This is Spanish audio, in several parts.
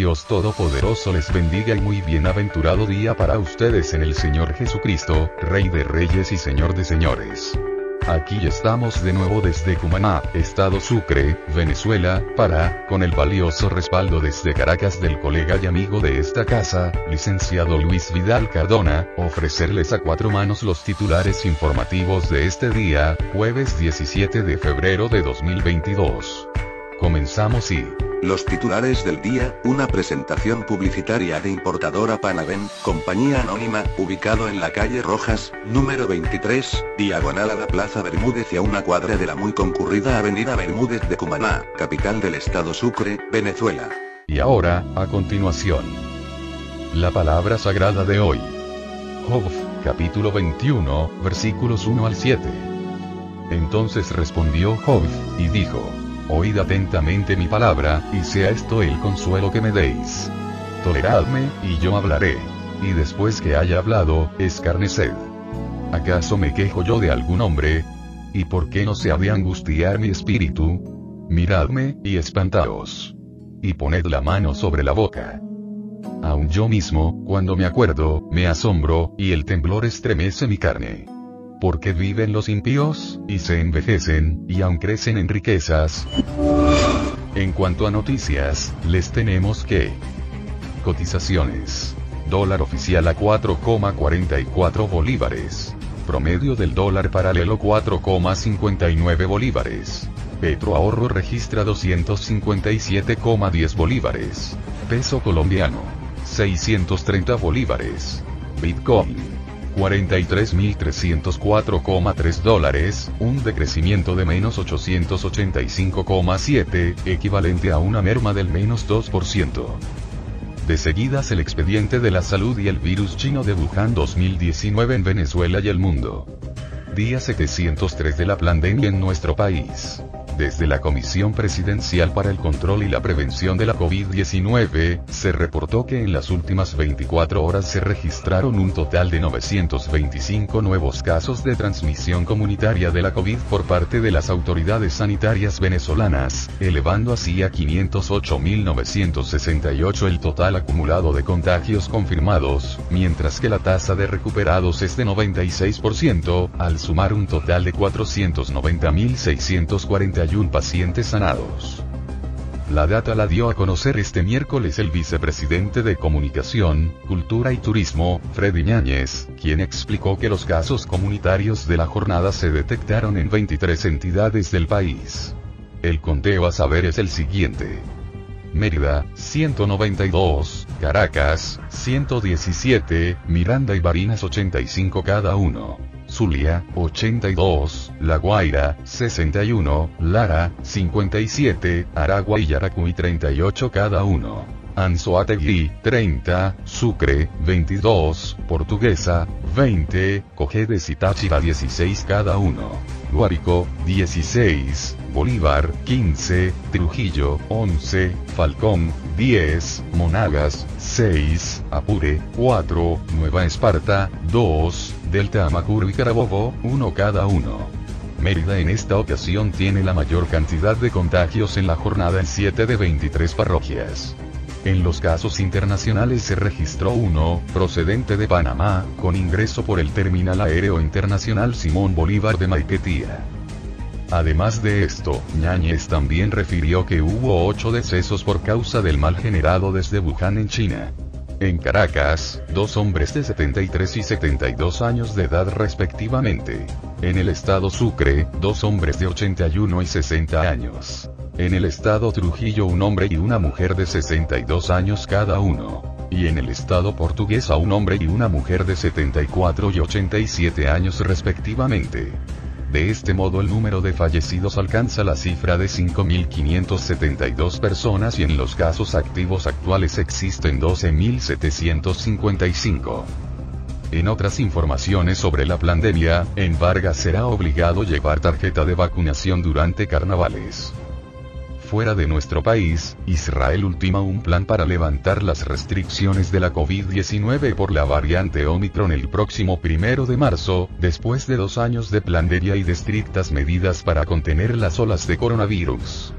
Dios Todopoderoso les bendiga y muy bienaventurado día para ustedes en el Señor Jesucristo, Rey de Reyes y Señor de Señores. Aquí estamos de nuevo desde Cumaná, Estado Sucre, Venezuela, para, con el valioso respaldo desde Caracas del colega y amigo de esta casa, licenciado Luis Vidal Cardona, ofrecerles a cuatro manos los titulares informativos de este día, jueves 17 de febrero de 2022. Comenzamos y... Los titulares del día, una presentación publicitaria de importadora Panaven, compañía anónima, ubicado en la calle Rojas, número 23, diagonal a la Plaza Bermúdez y a una cuadra de la muy concurrida Avenida Bermúdez de Cumaná, capital del estado Sucre, Venezuela. Y ahora, a continuación. La palabra sagrada de hoy. Job, capítulo 21, versículos 1 al 7. Entonces respondió Job, y dijo, Oíd atentamente mi palabra, y sea esto el consuelo que me deis. Toleradme, y yo hablaré. Y después que haya hablado, escarneced. ¿Acaso me quejo yo de algún hombre? ¿Y por qué no se ha de angustiar mi espíritu? Miradme, y espantaos. Y poned la mano sobre la boca. Aun yo mismo, cuando me acuerdo, me asombro, y el temblor estremece mi carne porque viven los impíos, y se envejecen, y aún crecen en riquezas. En cuanto a noticias, les tenemos que... Cotizaciones. Dólar oficial a 4,44 bolívares. Promedio del dólar paralelo 4,59 bolívares. Petro ahorro registra 257,10 bolívares. Peso colombiano. 630 bolívares. Bitcoin 43.304,3 dólares, un decrecimiento de menos 885,7, equivalente a una merma del menos 2%. De seguidas el expediente de la salud y el virus chino de Wuhan 2019 en Venezuela y el mundo. Día 703 de la pandemia en nuestro país. Desde la Comisión Presidencial para el Control y la Prevención de la COVID-19, se reportó que en las últimas 24 horas se registraron un total de 925 nuevos casos de transmisión comunitaria de la COVID por parte de las autoridades sanitarias venezolanas, elevando así a 508.968 el total acumulado de contagios confirmados, mientras que la tasa de recuperados es de 96%, al sumar un total de 490.641 pacientes sanados. La data la dio a conocer este miércoles el vicepresidente de Comunicación, Cultura y Turismo, Freddy Ñáñez, quien explicó que los casos comunitarios de la jornada se detectaron en 23 entidades del país. El conteo a saber es el siguiente. Mérida, 192, Caracas, 117, Miranda y Barinas 85 cada uno. Zulia, 82, La Guaira, 61, Lara, 57, Aragua y Yaracuy 38 cada uno. Anzoátegui, 30, Sucre, 22, Portuguesa, 20, Cojedes y Táchira 16 cada uno. Guárico, 16, Bolívar, 15, Trujillo, 11, Falcón, 10, Monagas, 6, Apure, 4, Nueva Esparta, 2, Delta Amacuro y Carabobo, 1 cada uno. Mérida en esta ocasión tiene la mayor cantidad de contagios en la jornada en 7 de 23 parroquias. En los casos internacionales se registró uno, procedente de Panamá, con ingreso por el Terminal Aéreo Internacional Simón Bolívar de Maiquetía. Además de esto, Ñáñez también refirió que hubo ocho decesos por causa del mal generado desde Wuhan en China. En Caracas, dos hombres de 73 y 72 años de edad respectivamente. En el estado Sucre, dos hombres de 81 y 60 años. En el estado Trujillo un hombre y una mujer de 62 años cada uno. Y en el estado portugués a un hombre y una mujer de 74 y 87 años respectivamente. De este modo el número de fallecidos alcanza la cifra de 5.572 personas y en los casos activos actuales existen 12.755. En otras informaciones sobre la pandemia, en Vargas será obligado llevar tarjeta de vacunación durante carnavales fuera de nuestro país, Israel ultima un plan para levantar las restricciones de la COVID-19 por la variante Omicron el próximo primero de marzo, después de dos años de pandemia y de estrictas medidas para contener las olas de coronavirus.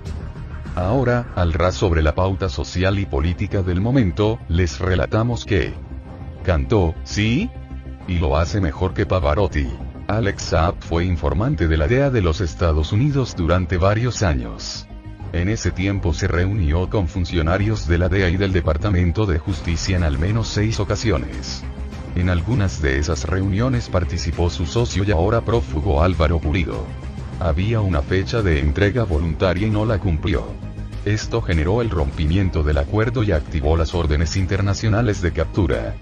Ahora, al ras sobre la pauta social y política del momento, les relatamos que cantó, ¿sí? Y lo hace mejor que Pavarotti. Alex Saab fue informante de la DEA de los Estados Unidos durante varios años. En ese tiempo se reunió con funcionarios de la DEA y del Departamento de Justicia en al menos seis ocasiones. En algunas de esas reuniones participó su socio y ahora prófugo Álvaro Pulido. Había una fecha de entrega voluntaria y no la cumplió. Esto generó el rompimiento del acuerdo y activó las órdenes internacionales de captura.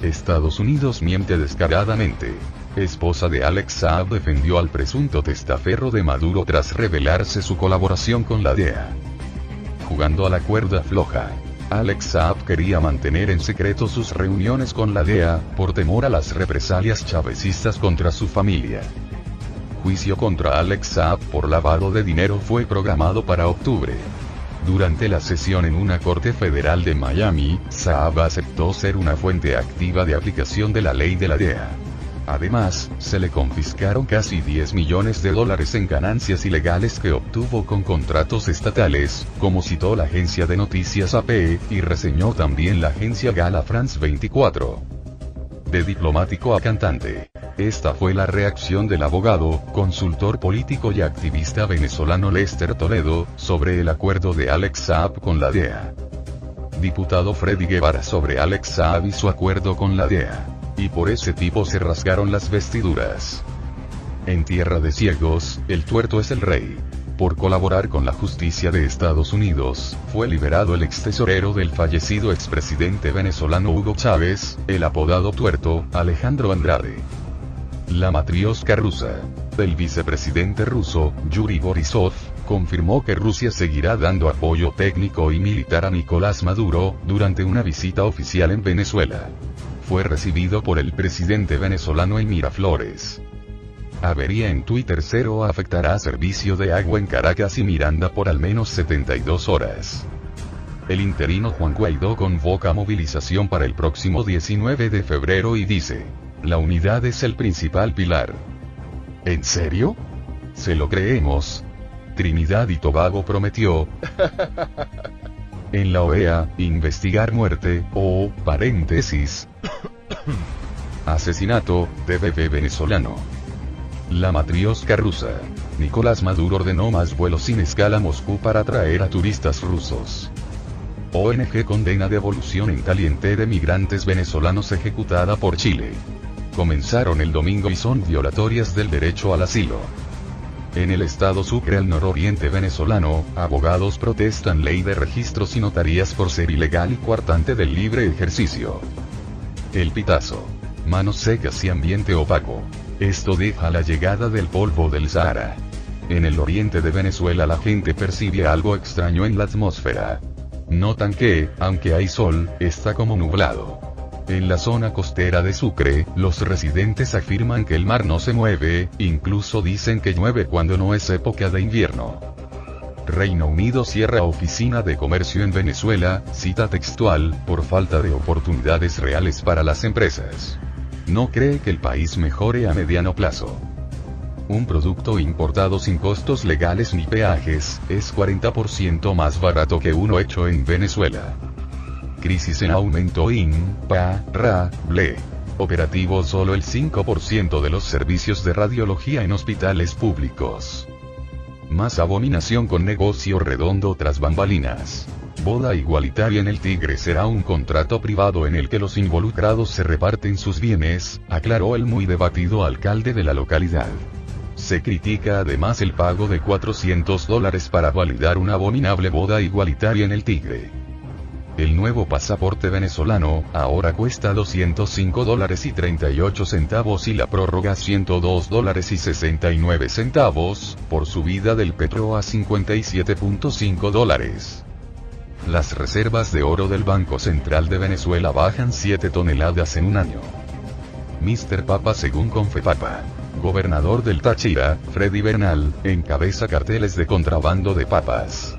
Estados Unidos miente descaradamente esposa de Alex Saab defendió al presunto testaferro de Maduro tras revelarse su colaboración con la DEA. Jugando a la cuerda floja. Alex Saab quería mantener en secreto sus reuniones con la DEA, por temor a las represalias chavecistas contra su familia. Juicio contra Alex Saab por lavado de dinero fue programado para octubre. Durante la sesión en una corte federal de Miami, Saab aceptó ser una fuente activa de aplicación de la ley de la DEA. Además, se le confiscaron casi 10 millones de dólares en ganancias ilegales que obtuvo con contratos estatales, como citó la agencia de noticias AP, y reseñó también la agencia Gala France 24. De diplomático a cantante. Esta fue la reacción del abogado, consultor político y activista venezolano Lester Toledo, sobre el acuerdo de Alex Saab con la DEA. Diputado Freddy Guevara sobre Alex Saab y su acuerdo con la DEA. Y por ese tipo se rasgaron las vestiduras. En tierra de ciegos, el tuerto es el rey. Por colaborar con la justicia de Estados Unidos, fue liberado el ex tesorero del fallecido expresidente venezolano Hugo Chávez, el apodado tuerto, Alejandro Andrade. La matriosca rusa. El vicepresidente ruso, Yuri Borisov, confirmó que Rusia seguirá dando apoyo técnico y militar a Nicolás Maduro, durante una visita oficial en Venezuela fue recibido por el presidente venezolano en Miraflores. Avería en Twitter cero afectará servicio de agua en Caracas y Miranda por al menos 72 horas. El interino Juan Guaidó convoca movilización para el próximo 19 de febrero y dice, la unidad es el principal pilar. ¿En serio? Se lo creemos. Trinidad y Tobago prometió. en la OEA, investigar muerte, o, paréntesis, asesinato, de bebé venezolano. La matriosca rusa. Nicolás Maduro ordenó más vuelos sin escala a Moscú para atraer a turistas rusos. ONG condena devolución en caliente de migrantes venezolanos ejecutada por Chile. Comenzaron el domingo y son violatorias del derecho al asilo. En el estado Sucre al nororiente venezolano, abogados protestan ley de registros y notarías por ser ilegal y coartante del libre ejercicio. El pitazo. Manos secas y ambiente opaco. Esto deja la llegada del polvo del Sahara. En el oriente de Venezuela la gente percibe algo extraño en la atmósfera. Notan que, aunque hay sol, está como nublado. En la zona costera de Sucre, los residentes afirman que el mar no se mueve, incluso dicen que llueve cuando no es época de invierno. Reino Unido cierra oficina de comercio en Venezuela, cita textual, por falta de oportunidades reales para las empresas. No cree que el país mejore a mediano plazo. Un producto importado sin costos legales ni peajes, es 40% más barato que uno hecho en Venezuela crisis en aumento in, pa, ra, ble. Operativo solo el 5% de los servicios de radiología en hospitales públicos. Más abominación con negocio redondo tras bambalinas. Boda igualitaria en el Tigre será un contrato privado en el que los involucrados se reparten sus bienes, aclaró el muy debatido alcalde de la localidad. Se critica además el pago de 400 dólares para validar una abominable boda igualitaria en el Tigre. El nuevo pasaporte venezolano, ahora cuesta 205 dólares y 38 centavos y la prórroga 102 dólares y 69 centavos, por subida del petro a 57.5 dólares. Las reservas de oro del Banco Central de Venezuela bajan 7 toneladas en un año. Mr. Papa según Confepapa. Gobernador del Táchira, Freddy Bernal, encabeza carteles de contrabando de papas.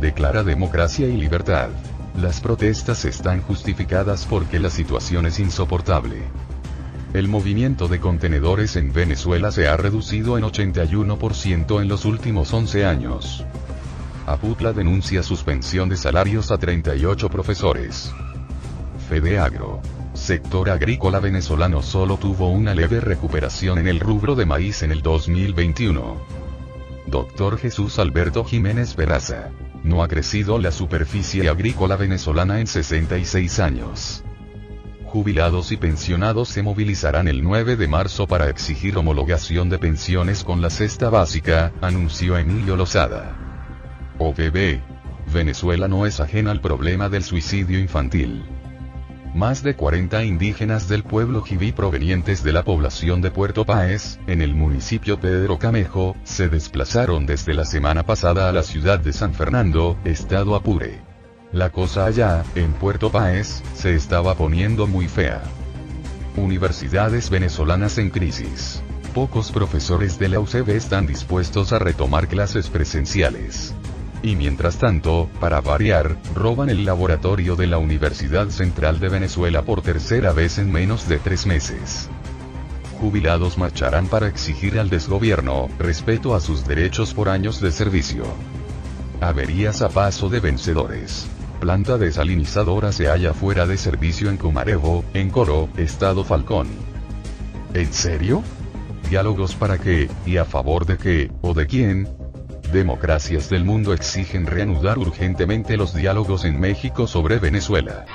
Declara democracia y libertad. Las protestas están justificadas porque la situación es insoportable. El movimiento de contenedores en Venezuela se ha reducido en 81% en los últimos 11 años. Aputla denuncia suspensión de salarios a 38 profesores. Fede Agro. Sector agrícola venezolano solo tuvo una leve recuperación en el rubro de maíz en el 2021. Doctor Jesús Alberto Jiménez Peraza. No ha crecido la superficie agrícola venezolana en 66 años. Jubilados y pensionados se movilizarán el 9 de marzo para exigir homologación de pensiones con la cesta básica, anunció Emilio Lozada. OPB. Venezuela no es ajena al problema del suicidio infantil. Más de 40 indígenas del pueblo Jibí provenientes de la población de Puerto Páez, en el municipio Pedro Camejo, se desplazaron desde la semana pasada a la ciudad de San Fernando, estado Apure. La cosa allá, en Puerto Páez, se estaba poniendo muy fea. Universidades venezolanas en crisis. Pocos profesores de la UCB están dispuestos a retomar clases presenciales. Y mientras tanto, para variar, roban el laboratorio de la Universidad Central de Venezuela por tercera vez en menos de tres meses. Jubilados marcharán para exigir al desgobierno, respeto a sus derechos por años de servicio. Averías a paso de vencedores. Planta desalinizadora se halla fuera de servicio en Comarevo, en Coro, Estado Falcón. ¿En serio? ¿Diálogos para qué, y a favor de qué, o de quién? Democracias del mundo exigen reanudar urgentemente los diálogos en México sobre Venezuela.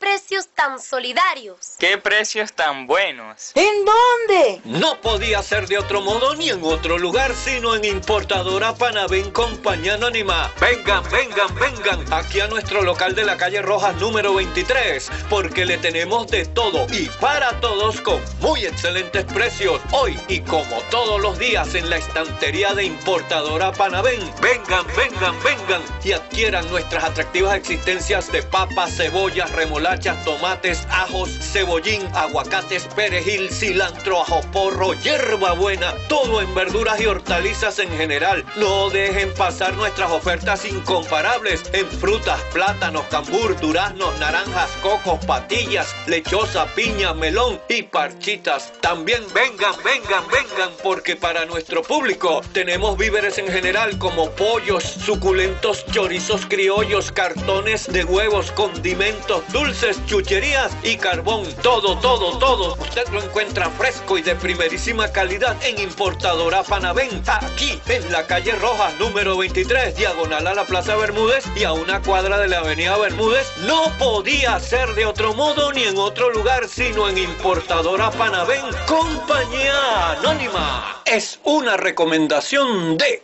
¿Qué precios tan solidarios? ¿Qué precios tan buenos? ¿En dónde? No podía ser de otro modo ni en otro lugar, sino en Importadora Panavén Compañía Anónima. Vengan, vengan, vengan aquí a nuestro local de la calle Rojas número 23, porque le tenemos de todo y para todos con muy excelentes precios. Hoy y como todos los días en la estantería de Importadora Panavén. Vengan, vengan, vengan y adquieran nuestras atractivas existencias de papas, cebollas, remolachas, tomates, ajos, cebollín, aguacates, perejil, cilantro, ajo porro, hierba buena, todo en verduras y hortalizas en general. No dejen pasar nuestras ofertas incomparables en frutas, plátanos, cambur, duraznos, naranjas, cocos, patillas, lechosa, piña, melón y parchitas. También vengan, vengan, vengan, porque para nuestro público tenemos víveres en general como pollos, suculentos chorizos criollos, cartones de huevos, condimentos, dulces, chucherías y carbón. Todo, todo, todo. Usted lo encuentra fresco y de primerísima calidad en Importadora Panavén. Aquí, en la calle Roja, número 23, diagonal a la Plaza Bermúdez y a una cuadra de la Avenida Bermúdez. No podía ser de otro modo ni en otro lugar, sino en Importadora Panavén. Compañía Anónima. Es una recomendación de...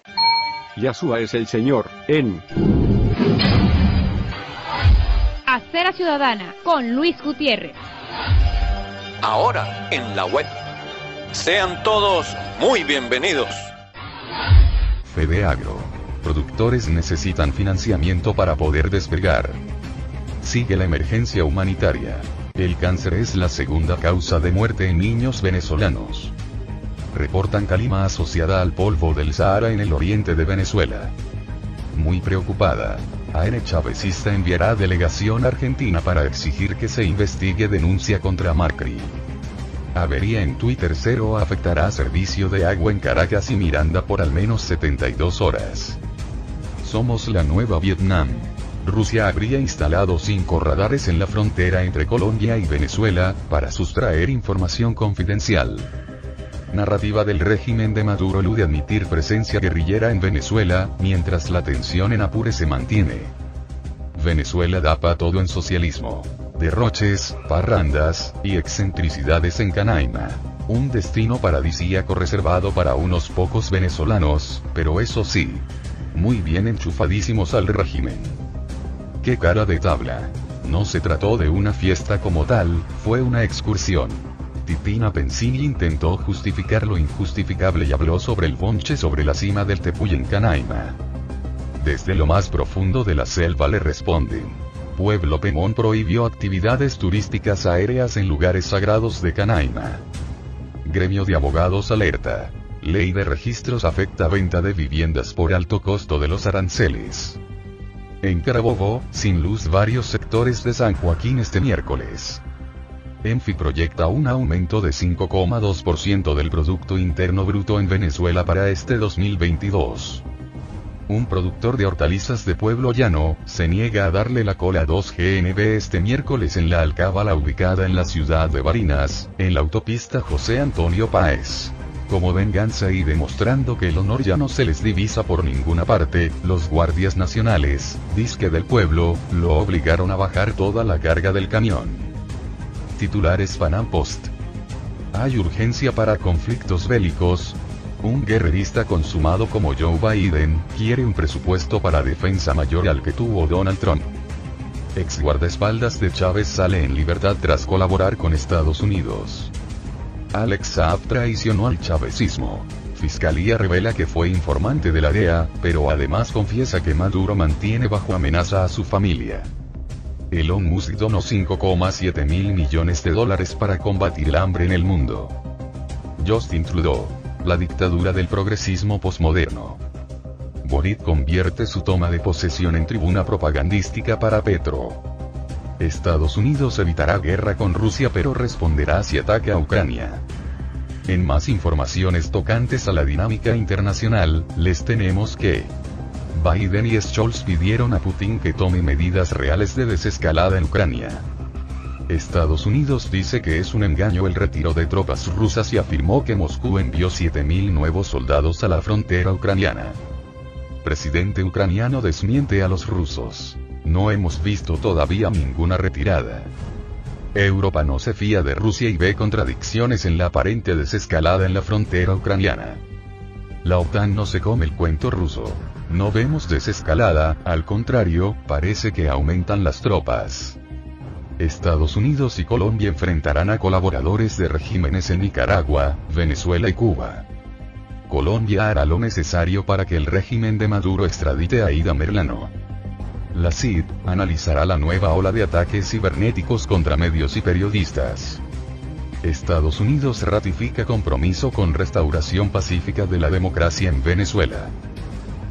Yasua es el Señor, en Acera Ciudadana con Luis Gutiérrez. Ahora en la web. Sean todos muy bienvenidos. Fede Agro. Productores necesitan financiamiento para poder despegar. Sigue la emergencia humanitaria. El cáncer es la segunda causa de muerte en niños venezolanos. Reportan calima asociada al polvo del Sahara en el oriente de Venezuela. Muy preocupada. AN Chavezista enviará delegación argentina para exigir que se investigue denuncia contra Macri. Avería en Twitter cero afectará servicio de agua en Caracas y Miranda por al menos 72 horas. Somos la nueva Vietnam. Rusia habría instalado cinco radares en la frontera entre Colombia y Venezuela, para sustraer información confidencial. Narrativa del régimen de Maduro elude admitir presencia guerrillera en Venezuela, mientras la tensión en Apure se mantiene. Venezuela da pa todo en socialismo. Derroches, parrandas, y excentricidades en Canaima. Un destino paradisíaco reservado para unos pocos venezolanos, pero eso sí, muy bien enchufadísimos al régimen. qué cara de tabla. No se trató de una fiesta como tal, fue una excursión. Titina Pensini intentó justificar lo injustificable y habló sobre el bonche sobre la cima del Tepuy en Canaima. Desde lo más profundo de la selva le responden. Pueblo Pemón prohibió actividades turísticas aéreas en lugares sagrados de Canaima. Gremio de abogados alerta. Ley de registros afecta venta de viviendas por alto costo de los aranceles. En Carabobo, sin luz varios sectores de San Joaquín este miércoles. Enfi proyecta un aumento de 5,2% del Producto Interno Bruto en Venezuela para este 2022. Un productor de hortalizas de Pueblo Llano, se niega a darle la cola a 2 GNB este miércoles en la alcábala ubicada en la ciudad de Barinas, en la autopista José Antonio Páez. Como venganza y demostrando que el honor ya no se les divisa por ninguna parte, los guardias nacionales, disque del pueblo, lo obligaron a bajar toda la carga del camión. Titulares Panam Post. Hay urgencia para conflictos bélicos. Un guerrerista consumado como Joe Biden, quiere un presupuesto para defensa mayor al que tuvo Donald Trump. Ex guardaespaldas de Chávez sale en libertad tras colaborar con Estados Unidos. Alex Saab traicionó al chavecismo. Fiscalía revela que fue informante de la DEA, pero además confiesa que Maduro mantiene bajo amenaza a su familia. Elon Musk donó 5,7 mil millones de dólares para combatir el hambre en el mundo. Justin Trudeau. La dictadura del progresismo posmoderno. Boric convierte su toma de posesión en tribuna propagandística para Petro. Estados Unidos evitará guerra con Rusia pero responderá si ataca a Ucrania. En más informaciones tocantes a la dinámica internacional, les tenemos que Biden y Scholz pidieron a Putin que tome medidas reales de desescalada en Ucrania. Estados Unidos dice que es un engaño el retiro de tropas rusas y afirmó que Moscú envió 7.000 nuevos soldados a la frontera ucraniana. Presidente ucraniano desmiente a los rusos. No hemos visto todavía ninguna retirada. Europa no se fía de Rusia y ve contradicciones en la aparente desescalada en la frontera ucraniana. La OTAN no se come el cuento ruso. No vemos desescalada, al contrario, parece que aumentan las tropas. Estados Unidos y Colombia enfrentarán a colaboradores de regímenes en Nicaragua, Venezuela y Cuba. Colombia hará lo necesario para que el régimen de Maduro extradite a Ida Merlano. La CID analizará la nueva ola de ataques cibernéticos contra medios y periodistas. Estados Unidos ratifica compromiso con restauración pacífica de la democracia en Venezuela.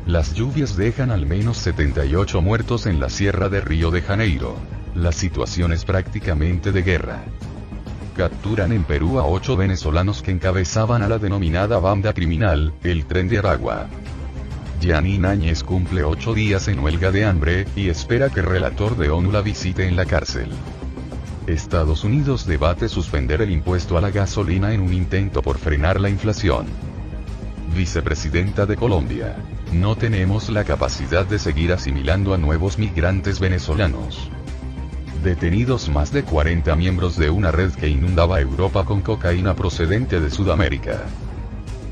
Las lluvias dejan al menos 78 muertos en la Sierra de Río de Janeiro. La situación es prácticamente de guerra. Capturan en Perú a ocho venezolanos que encabezaban a la denominada banda criminal, el Tren de Aragua. Yanni Áñez cumple ocho días en huelga de hambre, y espera que el relator de ONU la visite en la cárcel. Estados Unidos debate suspender el impuesto a la gasolina en un intento por frenar la inflación. Vicepresidenta de Colombia. No tenemos la capacidad de seguir asimilando a nuevos migrantes venezolanos. Detenidos más de 40 miembros de una red que inundaba Europa con cocaína procedente de Sudamérica.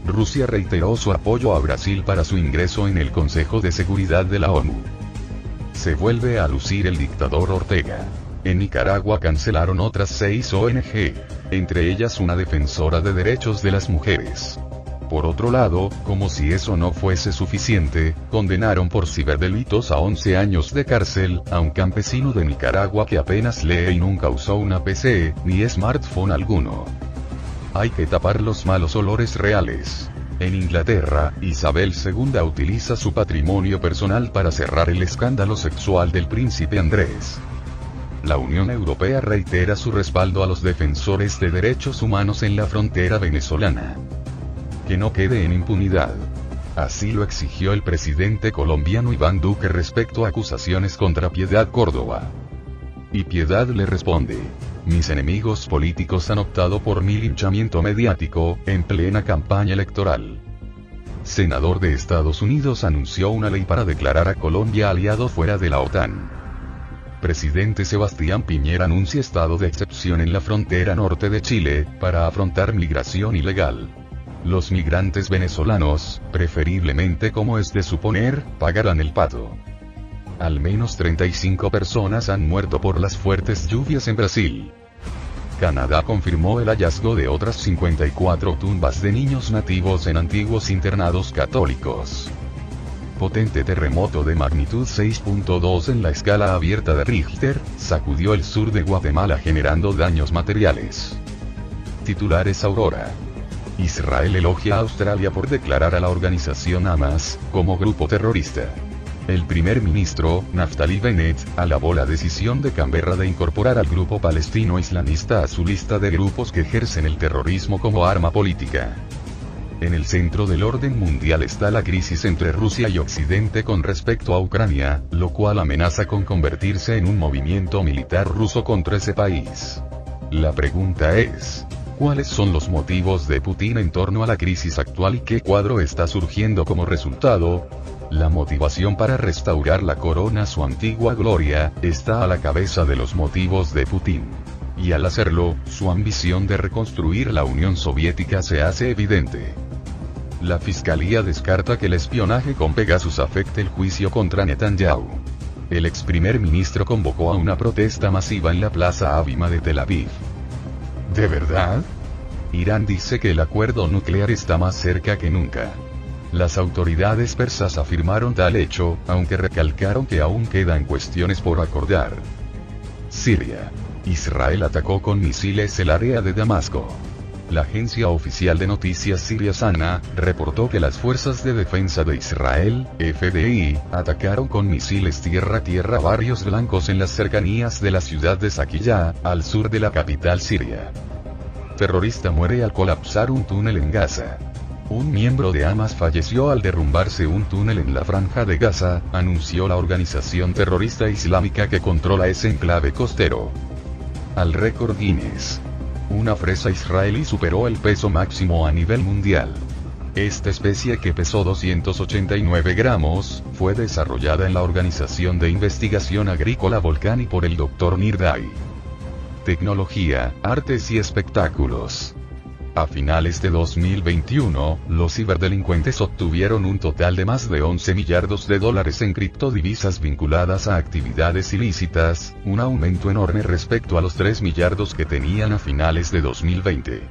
Rusia reiteró su apoyo a Brasil para su ingreso en el Consejo de Seguridad de la ONU. Se vuelve a lucir el dictador Ortega. En Nicaragua cancelaron otras seis ONG, entre ellas una defensora de derechos de las mujeres. Por otro lado, como si eso no fuese suficiente, condenaron por ciberdelitos a 11 años de cárcel a un campesino de Nicaragua que apenas lee y nunca usó una PC, ni smartphone alguno. Hay que tapar los malos olores reales. En Inglaterra, Isabel II utiliza su patrimonio personal para cerrar el escándalo sexual del príncipe Andrés. La Unión Europea reitera su respaldo a los defensores de derechos humanos en la frontera venezolana que no quede en impunidad. Así lo exigió el presidente colombiano Iván Duque respecto a acusaciones contra Piedad Córdoba. Y Piedad le responde. Mis enemigos políticos han optado por mi linchamiento mediático, en plena campaña electoral. Senador de Estados Unidos anunció una ley para declarar a Colombia aliado fuera de la OTAN. Presidente Sebastián Piñera anuncia estado de excepción en la frontera norte de Chile, para afrontar migración ilegal. Los migrantes venezolanos, preferiblemente como es de suponer, pagarán el pato. Al menos 35 personas han muerto por las fuertes lluvias en Brasil. Canadá confirmó el hallazgo de otras 54 tumbas de niños nativos en antiguos internados católicos. Potente terremoto de magnitud 6.2 en la escala abierta de Richter, sacudió el sur de Guatemala generando daños materiales. Titulares Aurora. Israel elogia a Australia por declarar a la organización Hamas como grupo terrorista. El primer ministro, Naftali Bennett, alabó la decisión de Canberra de incorporar al grupo palestino islamista a su lista de grupos que ejercen el terrorismo como arma política. En el centro del orden mundial está la crisis entre Rusia y Occidente con respecto a Ucrania, lo cual amenaza con convertirse en un movimiento militar ruso contra ese país. La pregunta es, ¿cuáles son los motivos de Putin en torno a la crisis actual y qué cuadro está surgiendo como resultado? La motivación para restaurar la corona su antigua gloria, está a la cabeza de los motivos de Putin. Y al hacerlo, su ambición de reconstruir la Unión Soviética se hace evidente. La fiscalía descarta que el espionaje con Pegasus afecte el juicio contra Netanyahu. El ex primer ministro convocó a una protesta masiva en la plaza Abima de Tel Aviv. ¿De verdad? Irán dice que el acuerdo nuclear está más cerca que nunca. Las autoridades persas afirmaron tal hecho, aunque recalcaron que aún quedan cuestiones por acordar. Siria. Israel atacó con misiles el área de Damasco. La agencia oficial de noticias siria Sana, reportó que las fuerzas de defensa de Israel, FDI, atacaron con misiles tierra-tierra barrios blancos en las cercanías de la ciudad de Saquilla, al sur de la capital siria. Terrorista muere al colapsar un túnel en Gaza. Un miembro de Hamas falleció al derrumbarse un túnel en la franja de Gaza, anunció la organización terrorista islámica que controla ese enclave costero. Al récord Guinness. Una fresa israelí superó el peso máximo a nivel mundial. Esta especie que pesó 289 gramos, fue desarrollada en la Organización de Investigación Agrícola Volcani por el Dr. Nirdai. Tecnología, artes y espectáculos. A finales de 2021, los ciberdelincuentes obtuvieron un total de más de 11 millardos de dólares en criptodivisas vinculadas a actividades ilícitas, un aumento enorme respecto a los 3 millardos que tenían a finales de 2020.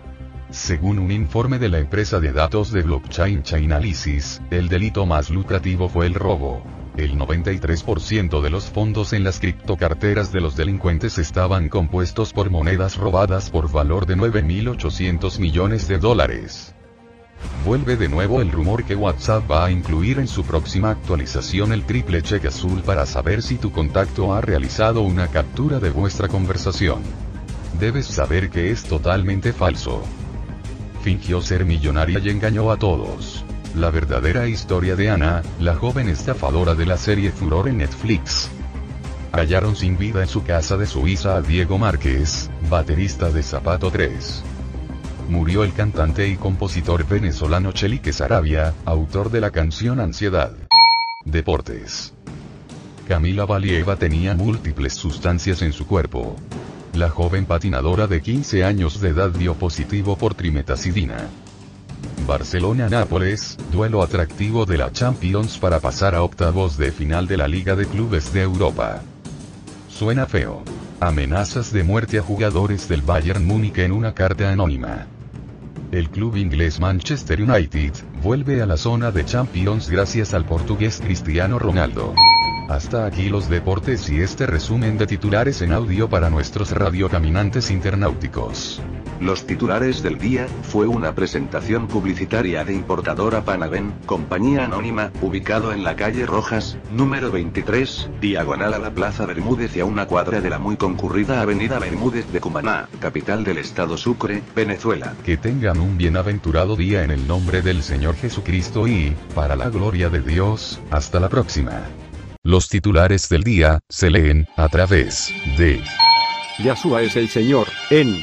Según un informe de la empresa de datos de blockchain Chainalysis, el delito más lucrativo fue el robo. El 93% de los fondos en las criptocarteras de los delincuentes estaban compuestos por monedas robadas por valor de 9.800 millones de dólares. Vuelve de nuevo el rumor que WhatsApp va a incluir en su próxima actualización el triple check azul para saber si tu contacto ha realizado una captura de vuestra conversación. Debes saber que es totalmente falso. Fingió ser millonaria y engañó a todos. La verdadera historia de Ana, la joven estafadora de la serie Furor en Netflix. Hallaron sin vida en su casa de Suiza a Diego Márquez, baterista de Zapato 3. Murió el cantante y compositor venezolano Chelique Sarabia, autor de la canción Ansiedad. Deportes. Camila Valieva tenía múltiples sustancias en su cuerpo. La joven patinadora de 15 años de edad dio positivo por trimetazidina. Barcelona-Nápoles, duelo atractivo de la Champions para pasar a octavos de final de la Liga de Clubes de Europa. Suena feo. Amenazas de muerte a jugadores del Bayern Múnich en una carta anónima. El club inglés Manchester United, vuelve a la zona de Champions gracias al portugués Cristiano Ronaldo. Hasta aquí los deportes y este resumen de titulares en audio para nuestros radiocaminantes internauticos. Los titulares del día, fue una presentación publicitaria de importadora Panaven, compañía anónima, ubicado en la calle Rojas, número 23, diagonal a la Plaza Bermúdez y a una cuadra de la muy concurrida Avenida Bermúdez de Cumaná, capital del estado Sucre, Venezuela. Que tengan un bienaventurado día en el nombre del Señor Jesucristo y, para la gloria de Dios, hasta la próxima. Los titulares del día, se leen, a través de... Yasua es el Señor, en...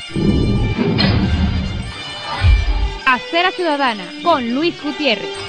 Acera Ciudadana con Luis Gutiérrez.